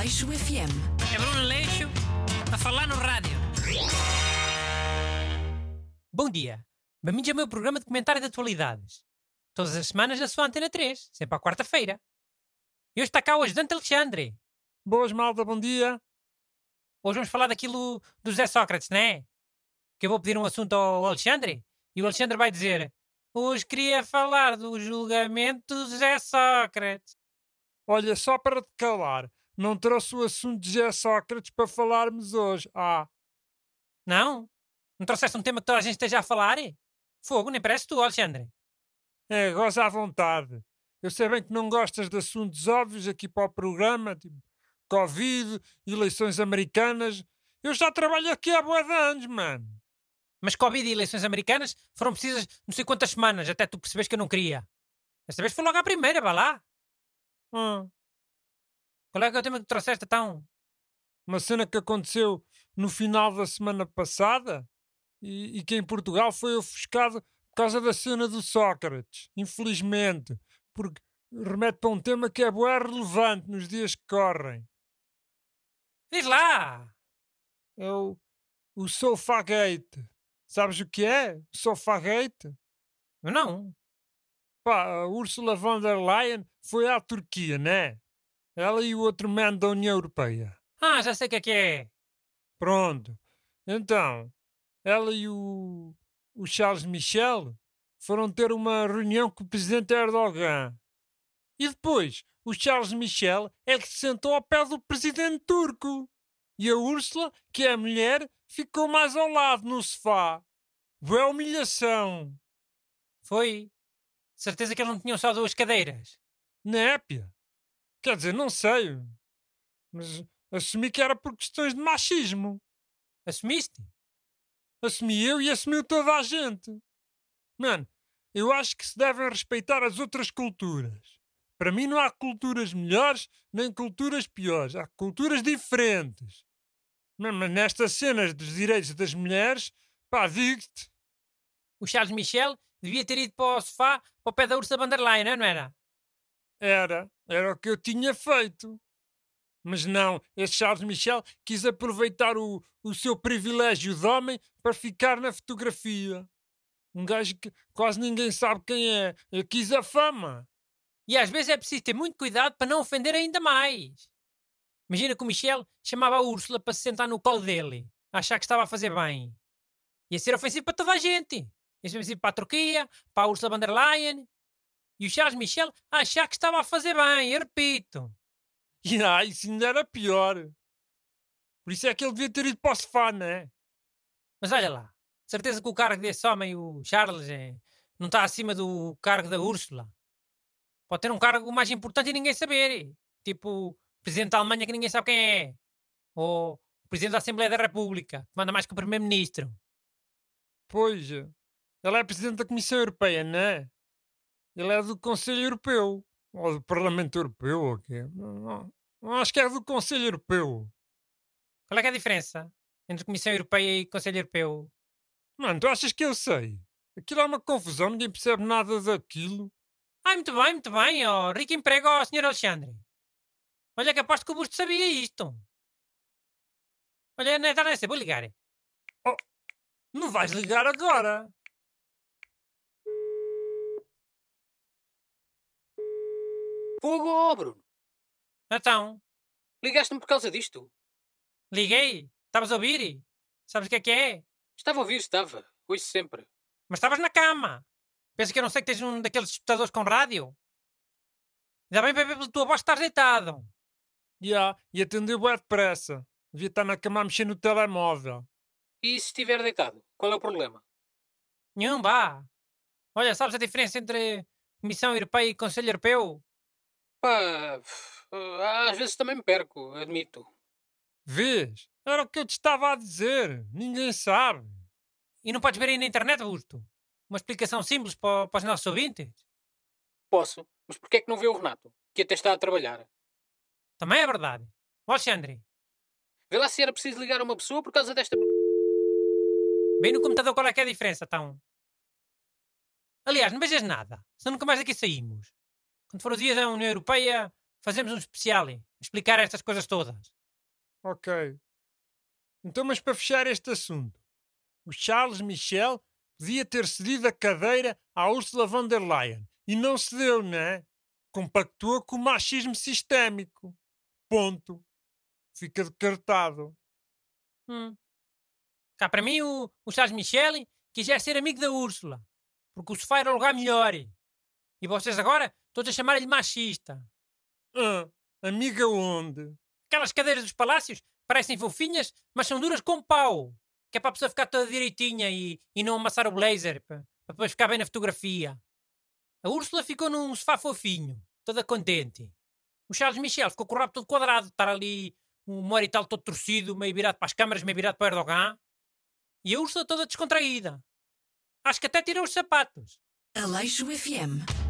Aleixo FM. É Bruno Leixo a falar no rádio. Bom dia. Bem-vindos ao meu programa de comentário de atualidades. Todas as semanas na sua Antena 3, sempre à quarta-feira. E hoje está cá o ajudante Alexandre. Boas, malta, bom dia. Hoje vamos falar daquilo do José Sócrates, não é? Que eu vou pedir um assunto ao Alexandre e o Alexandre vai dizer Hoje queria falar do julgamento do José Sócrates. Olha, só para te calar, não trouxe o assunto de José Sócrates para falarmos hoje. Ah, Não? Não trouxeste um tema que toda a gente esteja a falar? Fogo, nem parece tu, Alexandre. é, goza à vontade. Eu sei bem que não gostas de assuntos óbvios aqui para o programa, tipo Covid, eleições americanas. Eu já trabalho aqui há boa de anos, mano. Mas Covid e eleições americanas foram precisas não sei quantas semanas até tu percebes que eu não queria. Desta vez foi logo à primeira, vá lá. Hum, Qual é que é o tema que trouxeste, então? uma cena que aconteceu no final da semana passada e, e que em Portugal foi ofuscado por causa da cena do Sócrates, infelizmente, porque remete para um tema que é bué relevante nos dias que correm. Diz lá! É o, o Sofagate. Sabes o que é? O Sofagate? Não. Pá, a Ursula von der Leyen foi à Turquia, né? Ela e o outro man da União Europeia. Ah, já sei o que é que é. Pronto. Então, ela e o, o Charles Michel foram ter uma reunião com o presidente Erdogan. E depois, o Charles Michel é que se sentou ao pé do presidente turco. E a Úrsula, que é a mulher, ficou mais ao lado no sofá. Boa humilhação. Foi. Certeza que eles não tinham só duas cadeiras. Népia. Quer dizer, não sei. Mas assumi que era por questões de machismo. Assumiste? Assumi eu e assumiu toda a gente. Mano, eu acho que se devem respeitar as outras culturas. Para mim não há culturas melhores nem culturas piores. Há culturas diferentes. Mas nestas cenas dos direitos das mulheres, pá, digo-te. O Charles Michel devia ter ido para o sofá para o pé da Ursa von não era? Era, era o que eu tinha feito. Mas não, esse Charles Michel quis aproveitar o, o seu privilégio de homem para ficar na fotografia. Um gajo que quase ninguém sabe quem é. Quis a fama. E às vezes é preciso ter muito cuidado para não ofender ainda mais. Imagina que o Michel chamava a Úrsula para se sentar no colo dele, a achar que estava a fazer bem. Ia ser ofensivo para toda a gente. Ia ser ofensivo para a Turquia, para a Ursula von der Leyen. E o Charles Michel a achar que estava a fazer bem, eu repito. E ah, isso ainda era pior. Por isso é que ele devia ter ido para o sofá, não é? Mas olha lá, certeza que o cargo desse homem, o Charles, é- não está acima do cargo da Úrsula. Pode ter um cargo mais importante e ninguém saber. Tipo, Presidente da Alemanha que ninguém sabe quem é. Ou Presidente da Assembleia da República, que manda mais que o Primeiro-Ministro. Pois, ele é presidente da Comissão Europeia, não é? Ele é do Conselho Europeu. Ou do Parlamento Europeu, ou quê? Não, não, não, acho que é do Conselho Europeu. Qual é, que é a diferença entre Comissão Europeia e Conselho Europeu? Mano, tu achas que eu sei? Aquilo é uma confusão, ninguém percebe nada daquilo. Ah, muito bem, muito bem. Oh, rico emprego ao Sr. Alexandre. Olha que aposto que o Busto sabia isto. Olha, não está nessa, vou ligar. Não vais ligar agora. Fogo, Bruno. Então, Ligaste-me por causa disto? liguei. Estavas a ouvir? Sabes o que é que é? Estava a ouvir, estava. Hoje sempre. Mas estavas na cama. Pensas que eu não sei que tens um daqueles disputadores com rádio? Ainda bem para ver pela tua voz estar deitado. Já, e atendeu bem depressa. Devia estar na cama a mexer no telemóvel. E se estiver deitado, qual é o problema? Nenhum, vá. Olha, sabes a diferença entre Comissão Europeia e Conselho Europeu? Pá, f- às vezes também me perco, admito. Vês? Era o que eu te estava a dizer. Ninguém sabe. E não podes ver aí na internet, Augusto? Uma explicação simples para, para os nossos ouvintes? Posso, mas porquê é que não vê o Renato, que até está a trabalhar? Também é verdade. Ó, Alexandre, Vê lá se era preciso ligar a uma pessoa por causa desta... bem no computador qual é que é a diferença, então? Aliás, não vejas nada, senão nunca mais daqui saímos. Quando for o dia da União Europeia, fazemos um especial. explicar estas coisas todas. Ok. Então, mas para fechar este assunto, o Charles Michel podia ter cedido a cadeira à Ursula von der Leyen e não cedeu, não é? Compactua com o machismo sistémico. Ponto. Fica descartado. Hum. Cá para mim, o, o Charles Michel quiser ser amigo da Úrsula, porque o sofá era o lugar melhor. E vocês agora todos a chamarem-lhe machista. Ah, amiga onde? Aquelas cadeiras dos palácios parecem fofinhas, mas são duras como pau. Que é para a pessoa ficar toda direitinha e, e não amassar o blazer, para, para depois ficar bem na fotografia. A Úrsula ficou num sofá fofinho, toda contente. O Charles Michel ficou com o rabo todo quadrado, estar ali um humor e tal todo torcido, meio virado para as câmaras, meio virado para o Erdogan. E a Úrsula toda descontraída. Acho que até tirou os sapatos. Aleixo FM